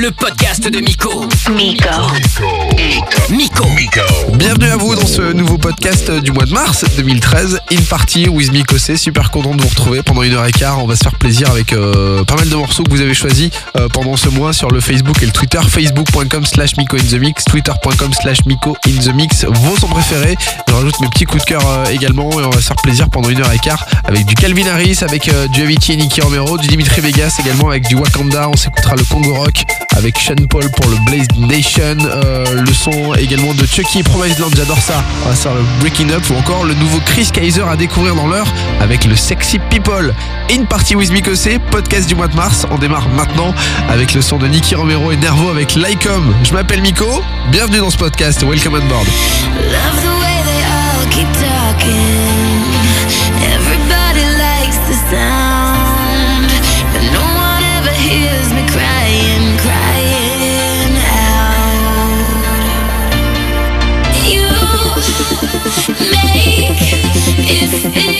le podcast de Miko. Miko. Miko. Bienvenue à vous dans ce nouveau podcast du mois de mars 2013, In Party with Miko C. Super content de vous retrouver pendant une heure et quart. On va se faire plaisir avec euh, pas mal de morceaux que vous avez choisis euh, pendant ce mois sur le Facebook et le Twitter. Facebook.com slash Miko in the Mix, Twitter.com slash Miko in the Mix. Vos sons préférés. Je rajoute mes petits coups de cœur euh, également et on va se faire plaisir pendant une heure et quart avec du Calvin Harris, avec du Avicii et Nicky Romero, du Dimitri Vegas également avec du Wakanda. On s'écoutera le Congo Rock avec Sean Paul pour le Blaze Nation. Le son également de Chucky et Promise Land, j'adore ça. On va le Breaking Up ou encore le nouveau Chris Kaiser à découvrir dans l'heure avec le Sexy People. In Party with Miko C, podcast du mois de mars. On démarre maintenant avec le son de Nicky Romero et Nervo avec Lycom. Je m'appelle Miko, bienvenue dans ce podcast. Welcome on board. Gracias.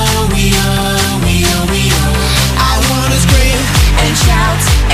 out.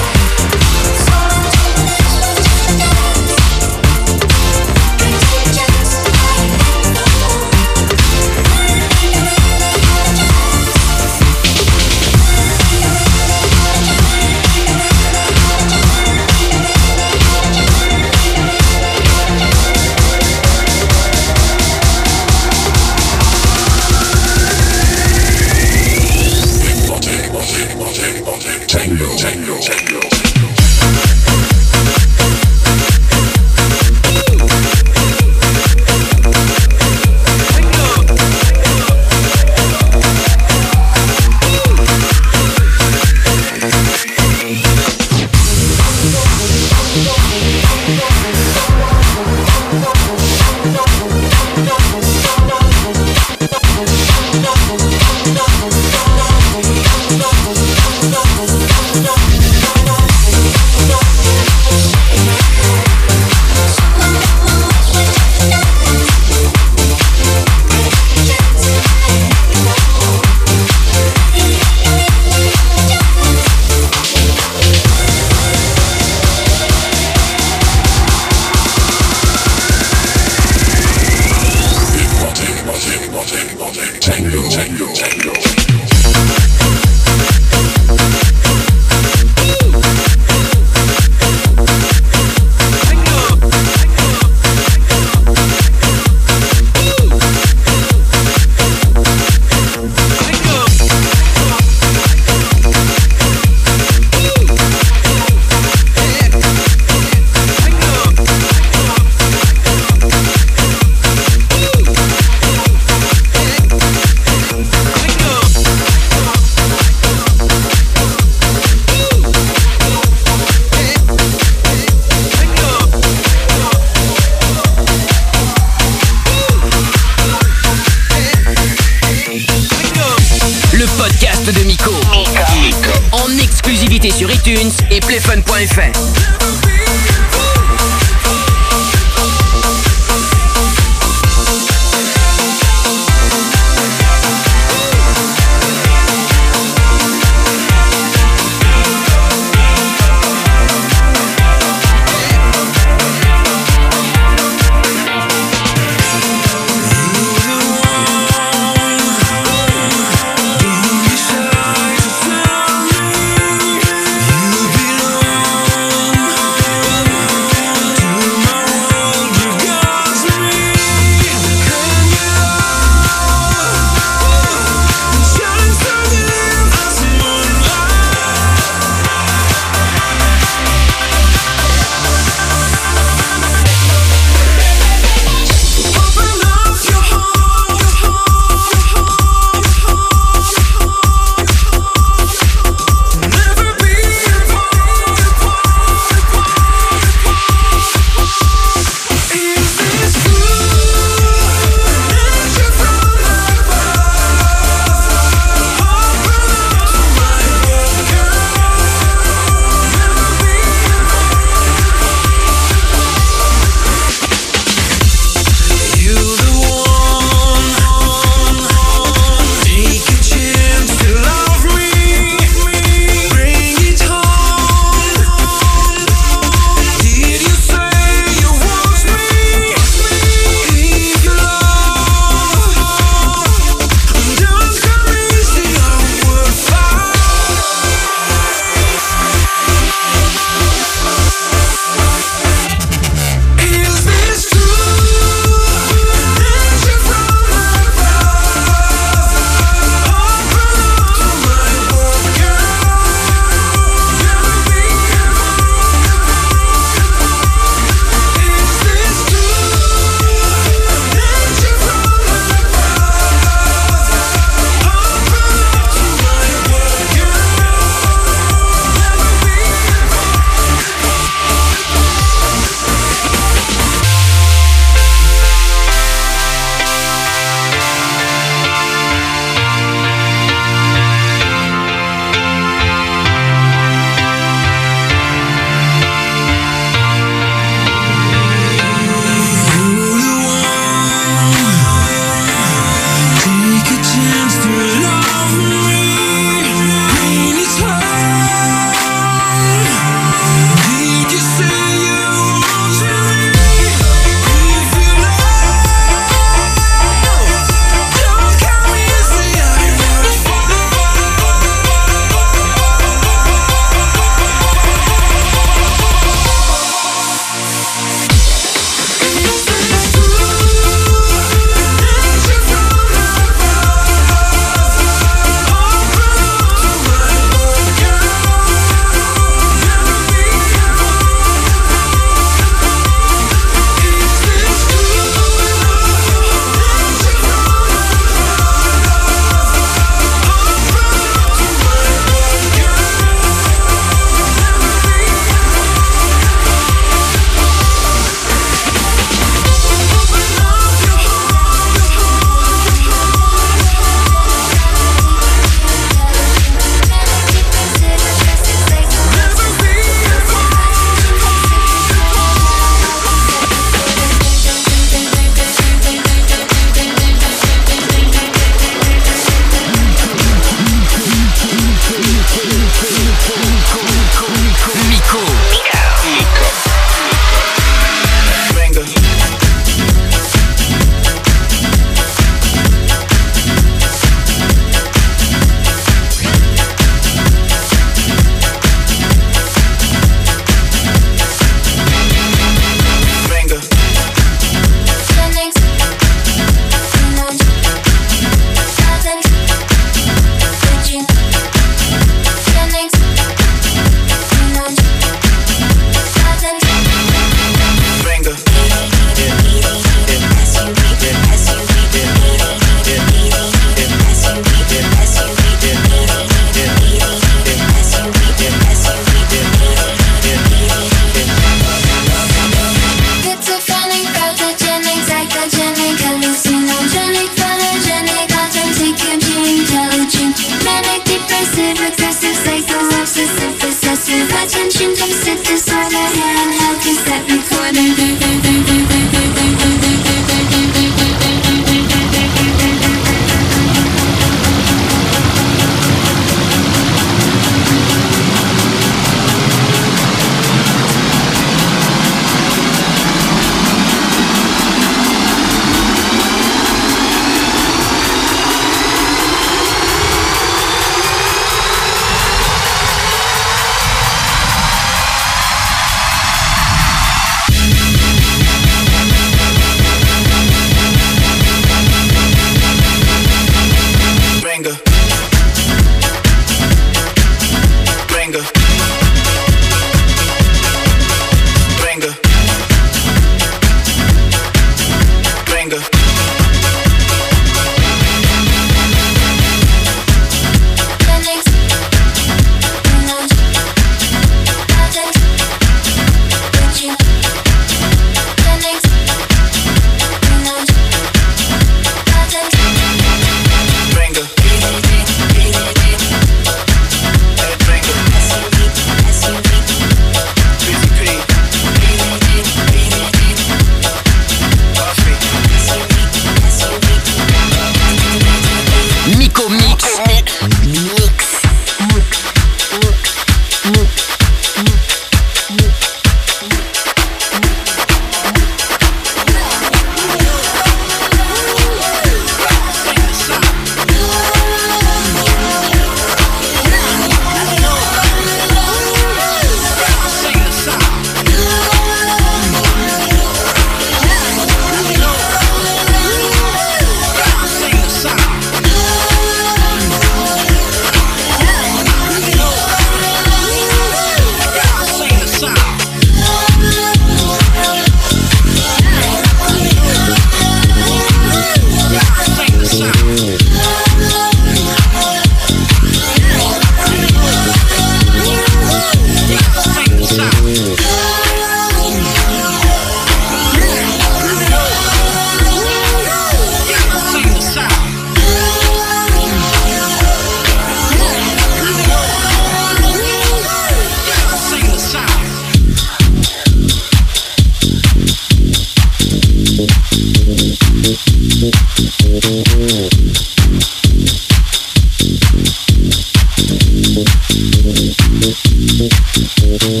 Pendant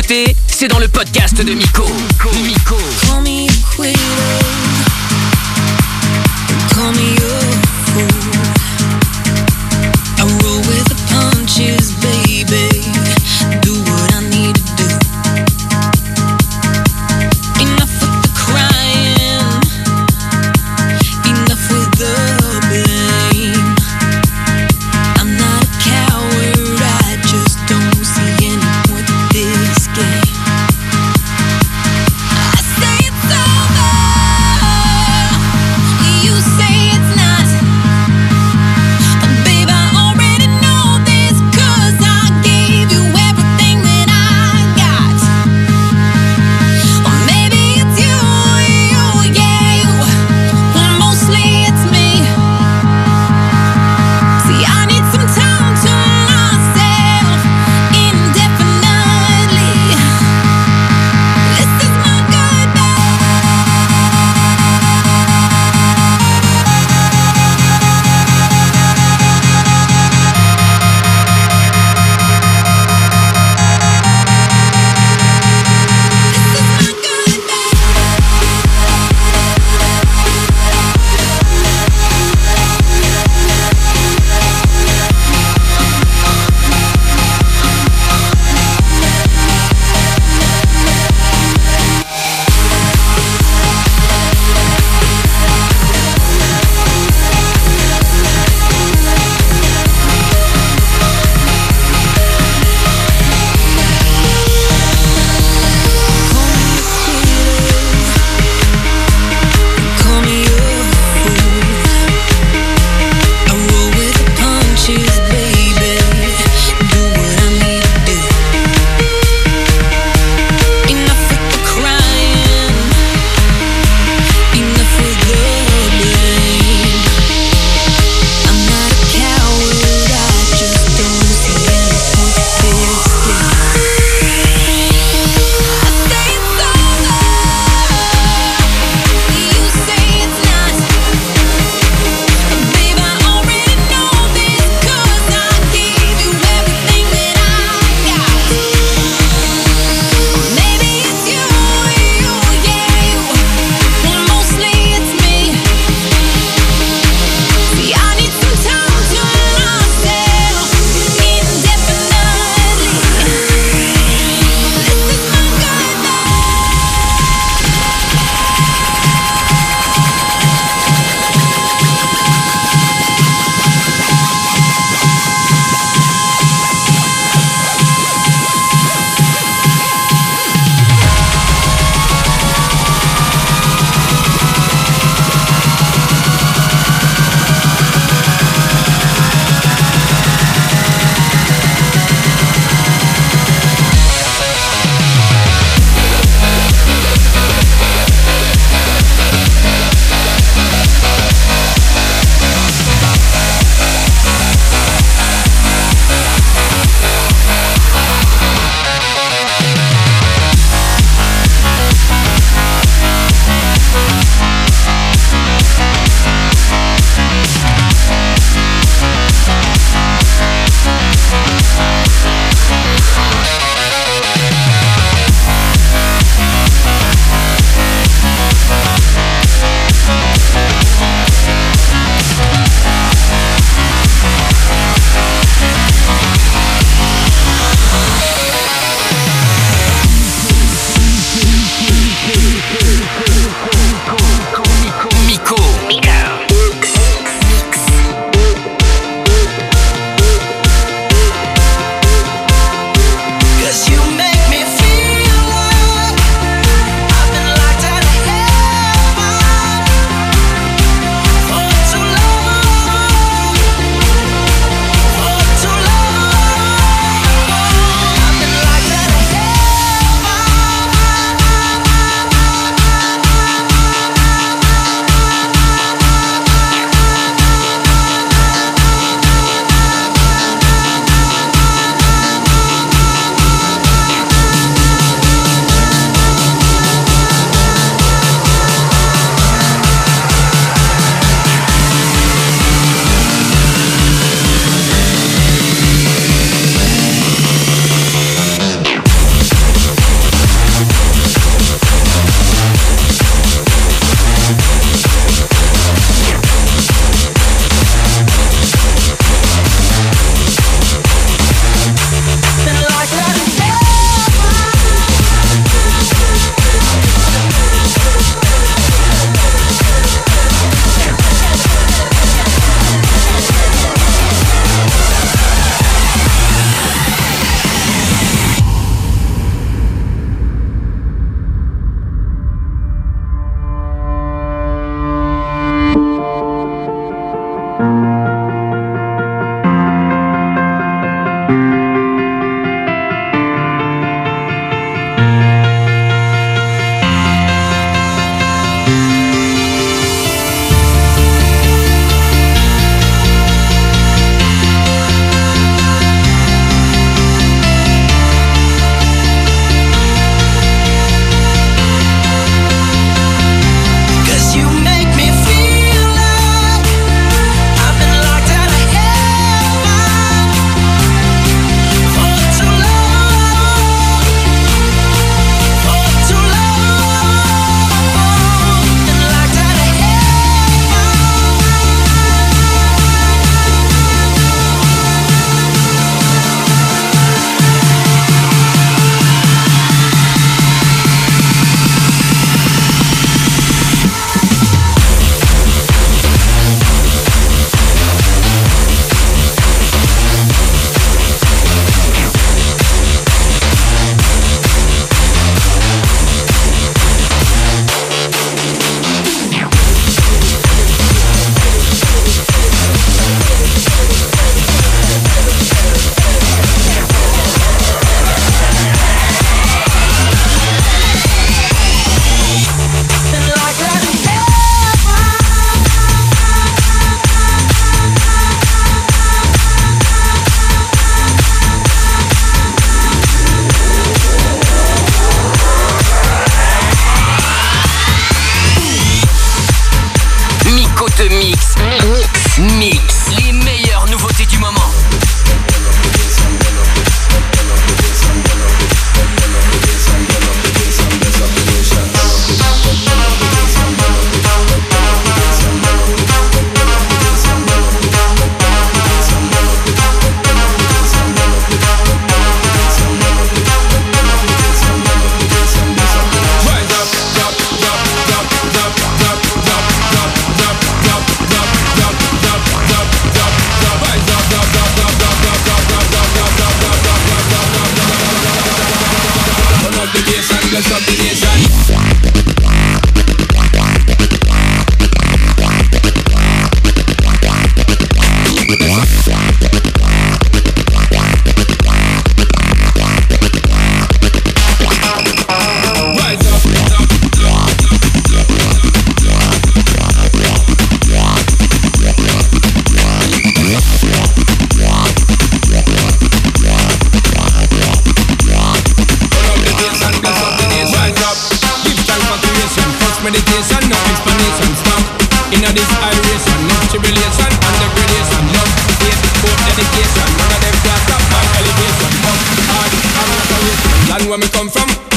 100% nouveauté, c'est dans le podcast de Miko. Miko.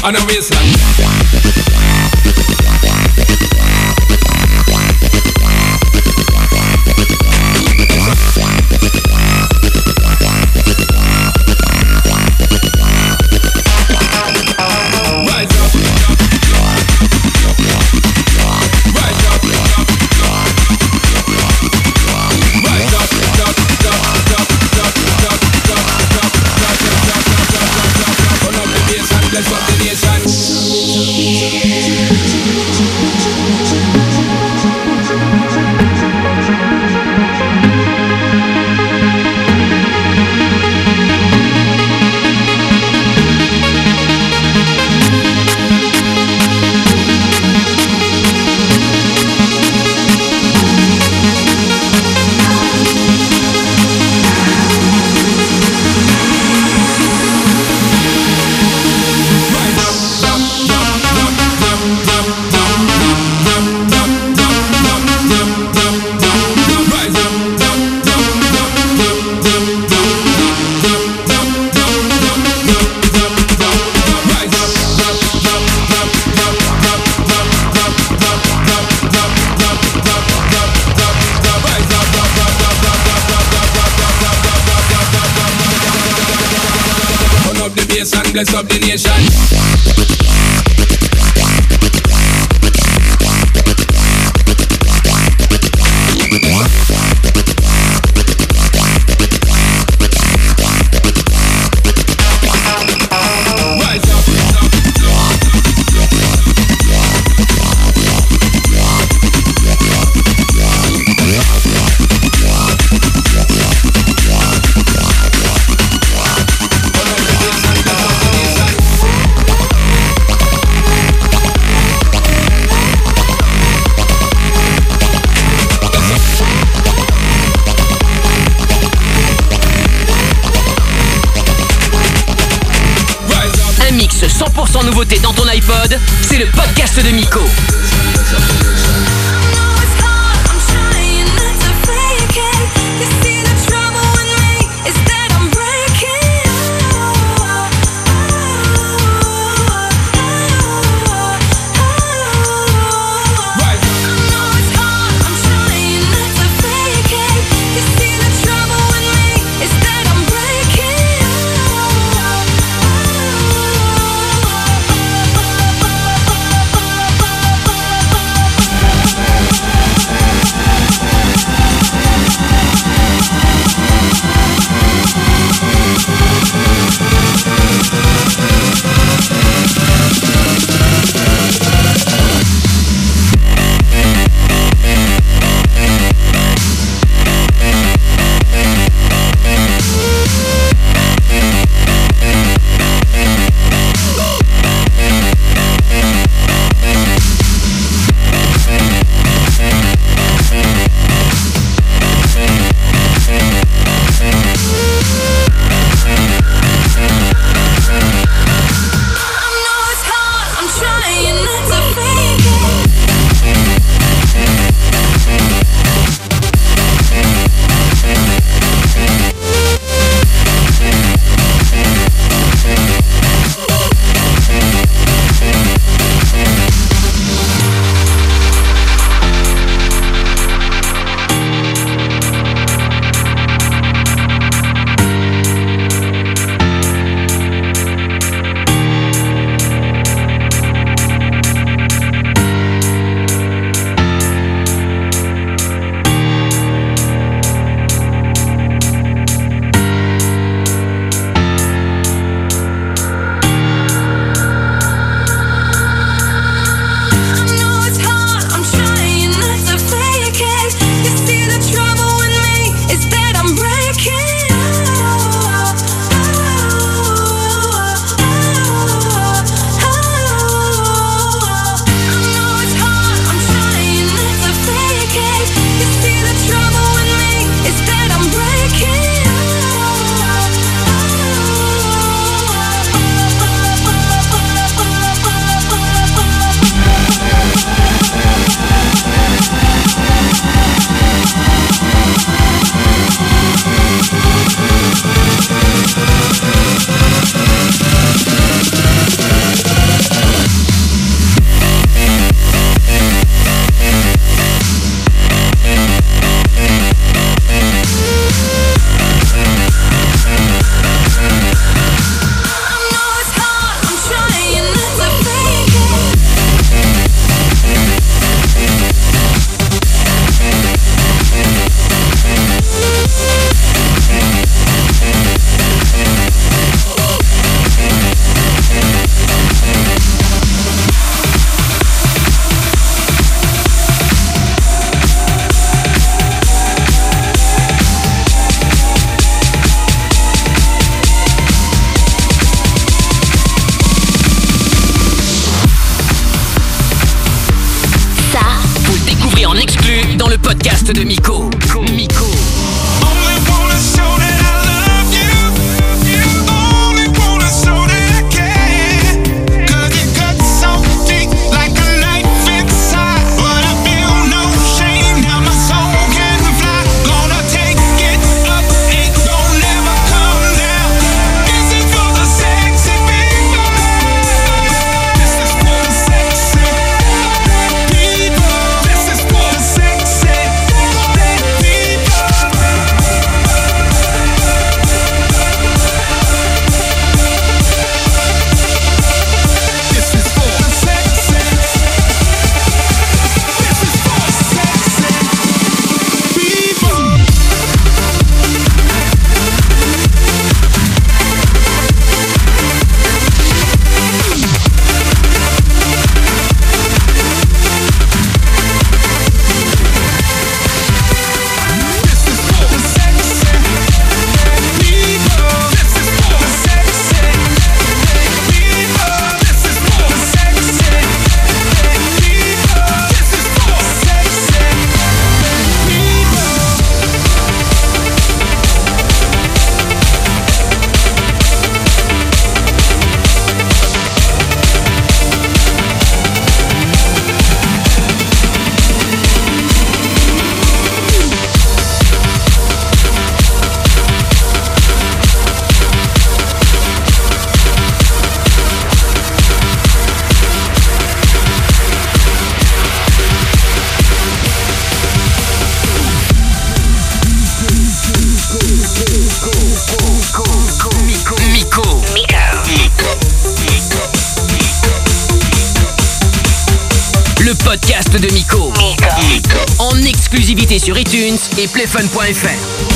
on the waistline. 100% nouveauté dans ton iPod, c'est le podcast de Miko. iTunes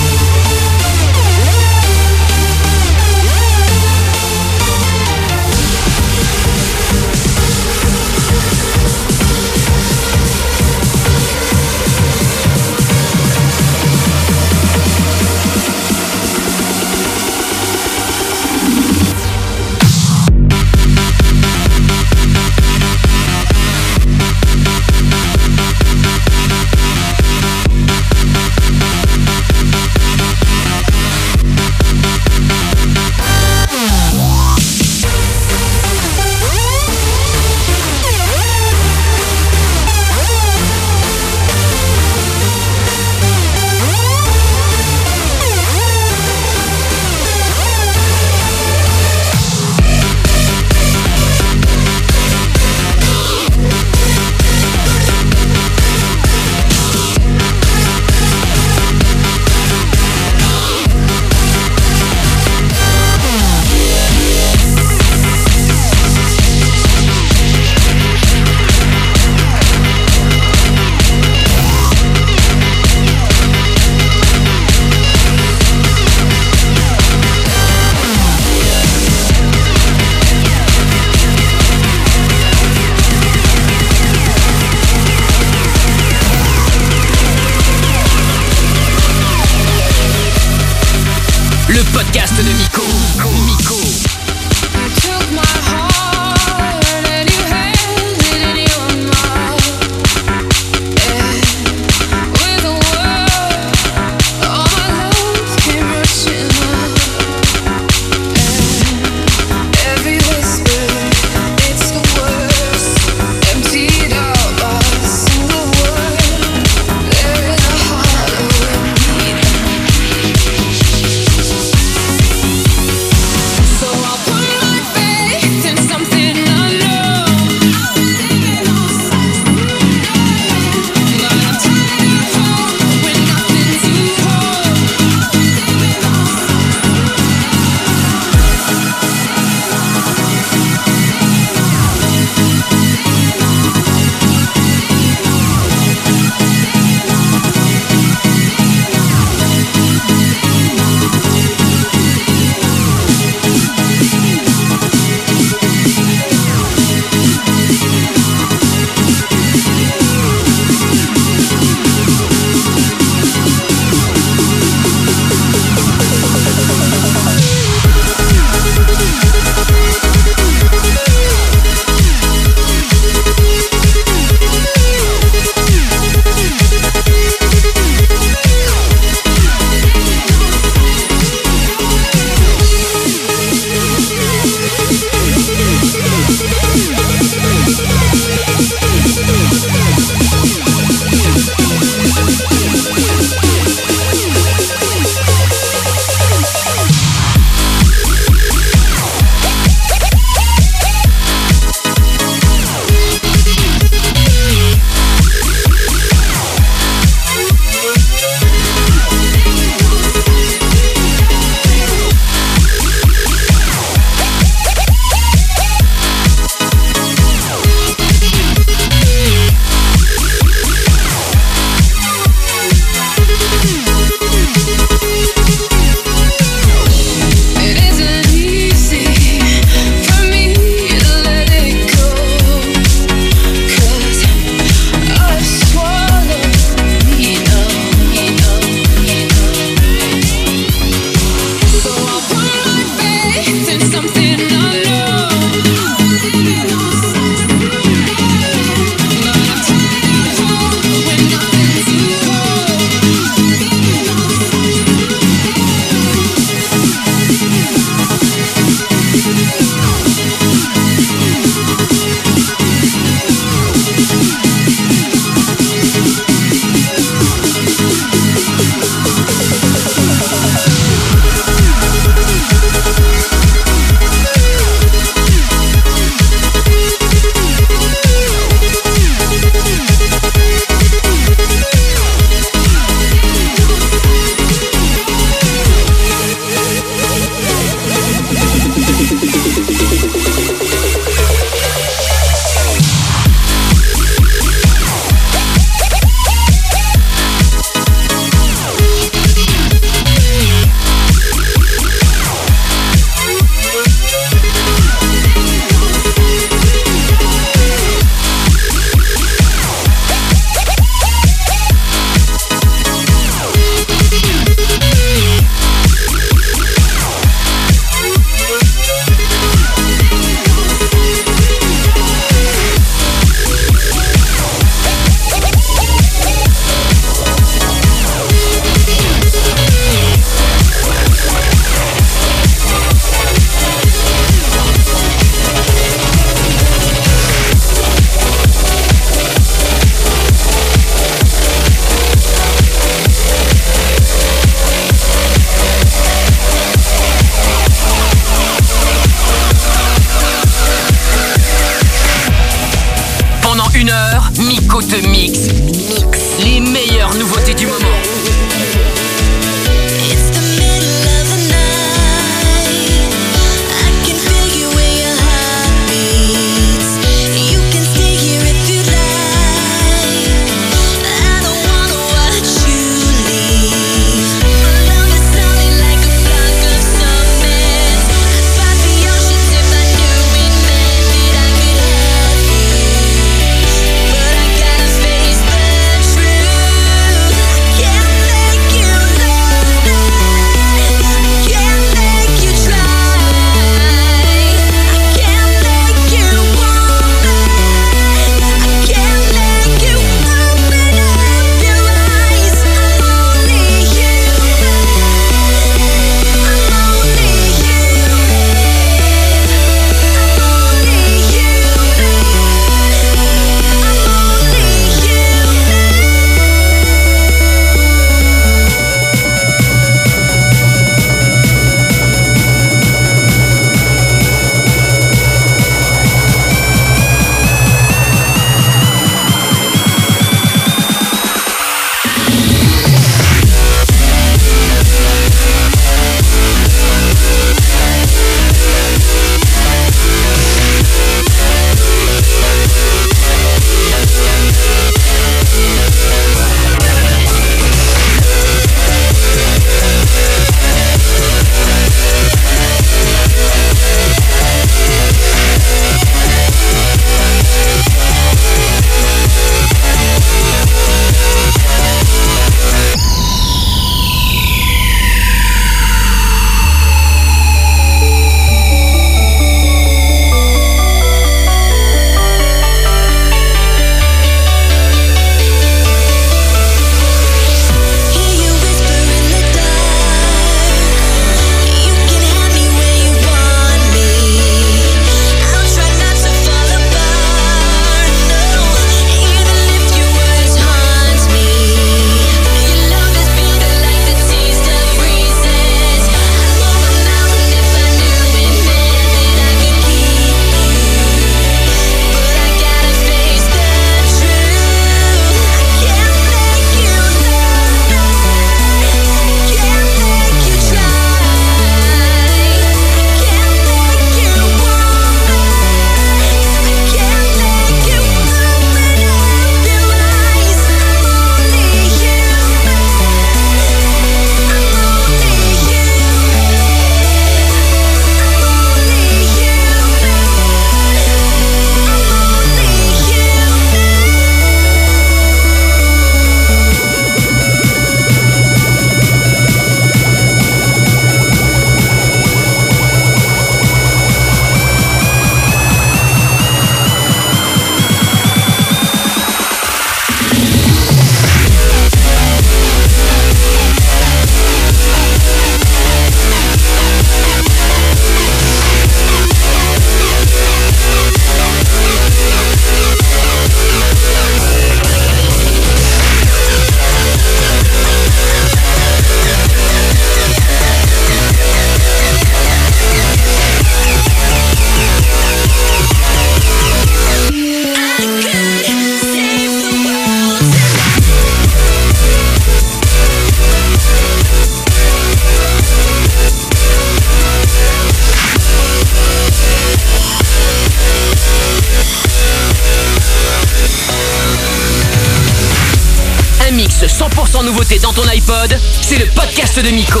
c'est le podcast de Miko.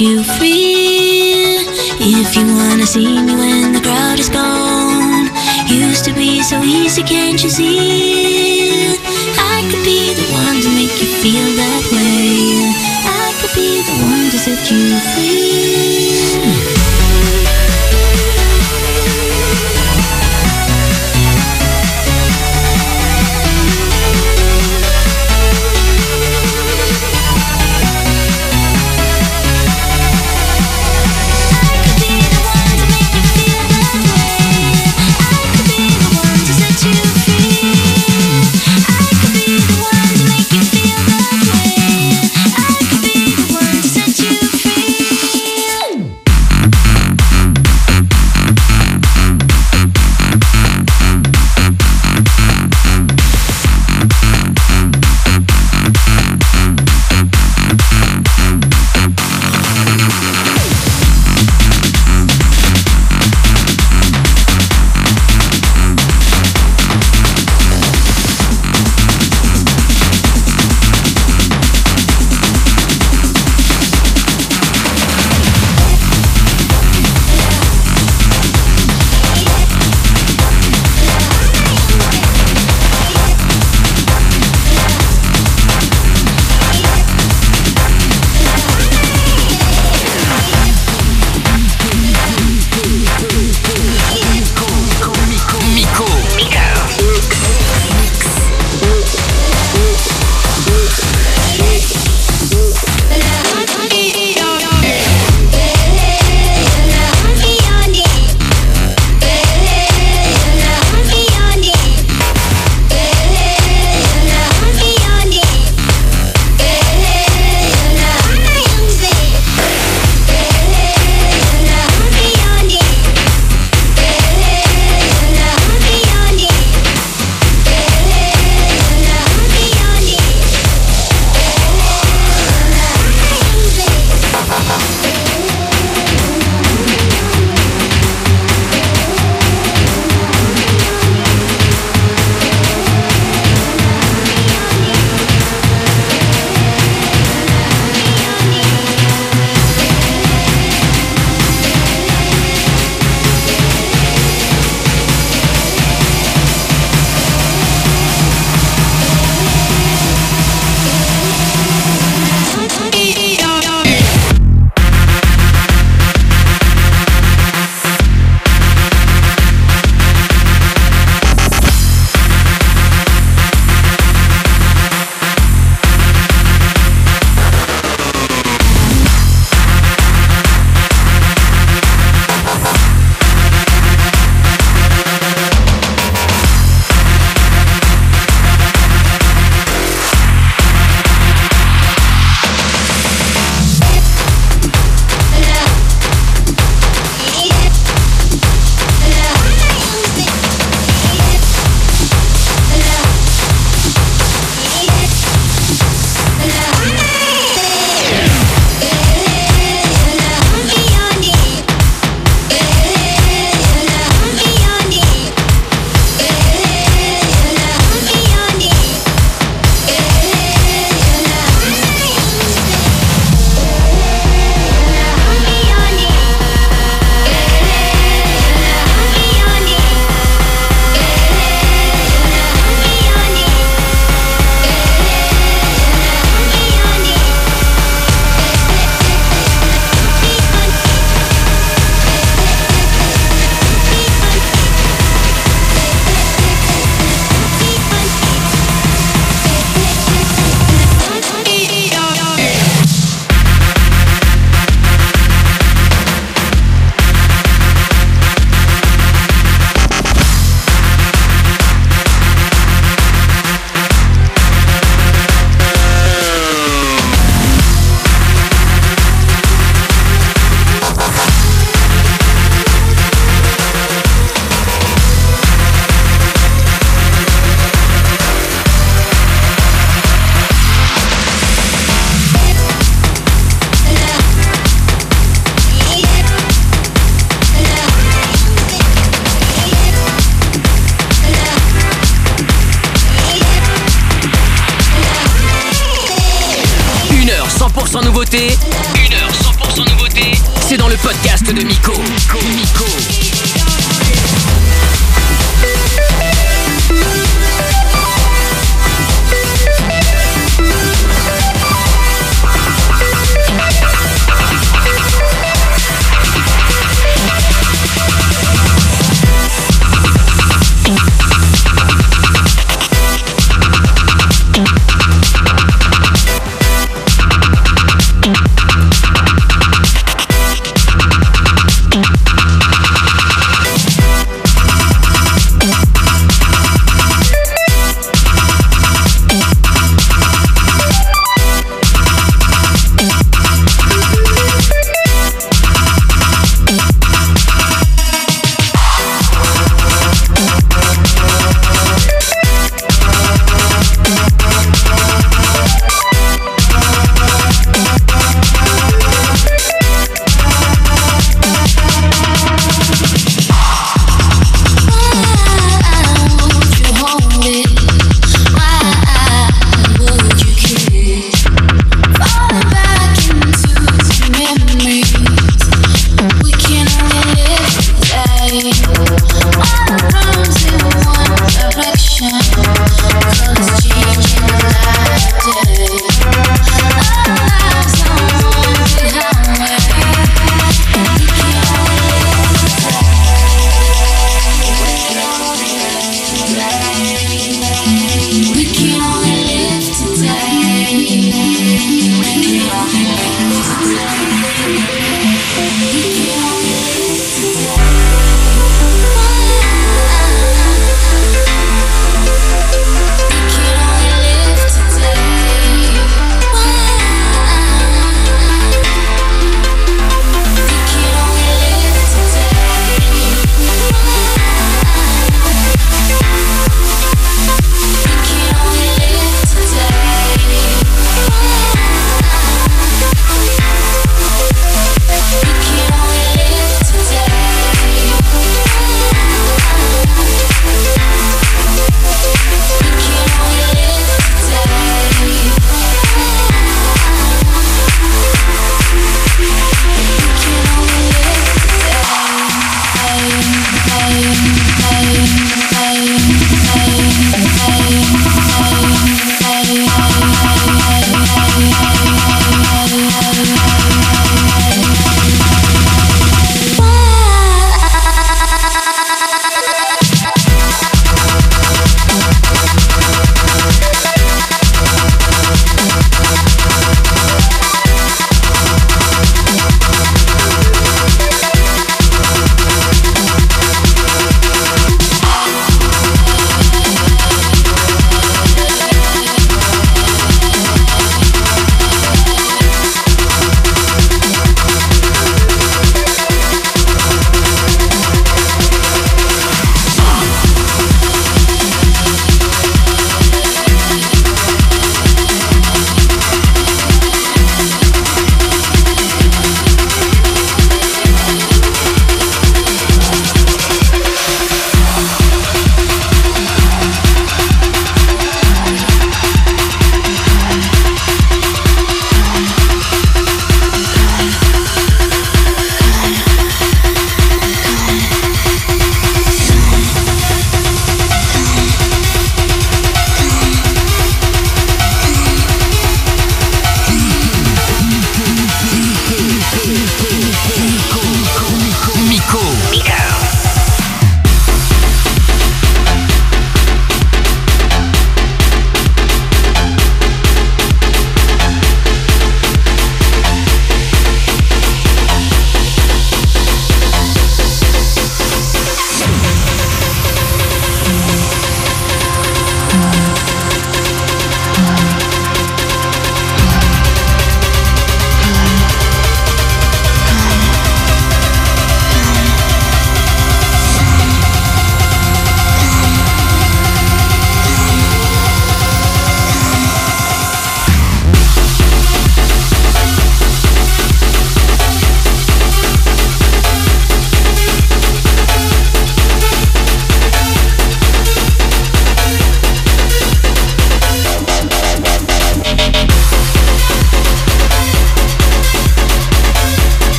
you feel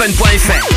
et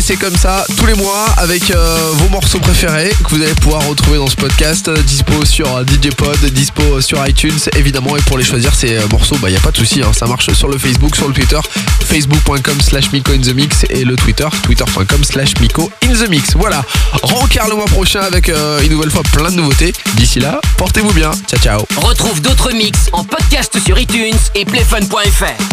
C'est comme ça tous les mois avec euh, vos morceaux préférés que vous allez pouvoir retrouver dans ce podcast. euh, dispo sur euh, DJ Pod, dispo sur iTunes évidemment. Et pour les choisir ces euh, morceaux, bah y a pas de souci, hein, ça marche sur le Facebook, sur le Twitter, facebook.com slash Miko in the Mix et le Twitter, twitter.com slash Miko in the Mix. Voilà, rencard le mois prochain avec euh, une nouvelle fois plein de nouveautés. D'ici là, portez-vous bien. Ciao ciao. Retrouve d'autres mix en podcast sur iTunes et playfun.fr.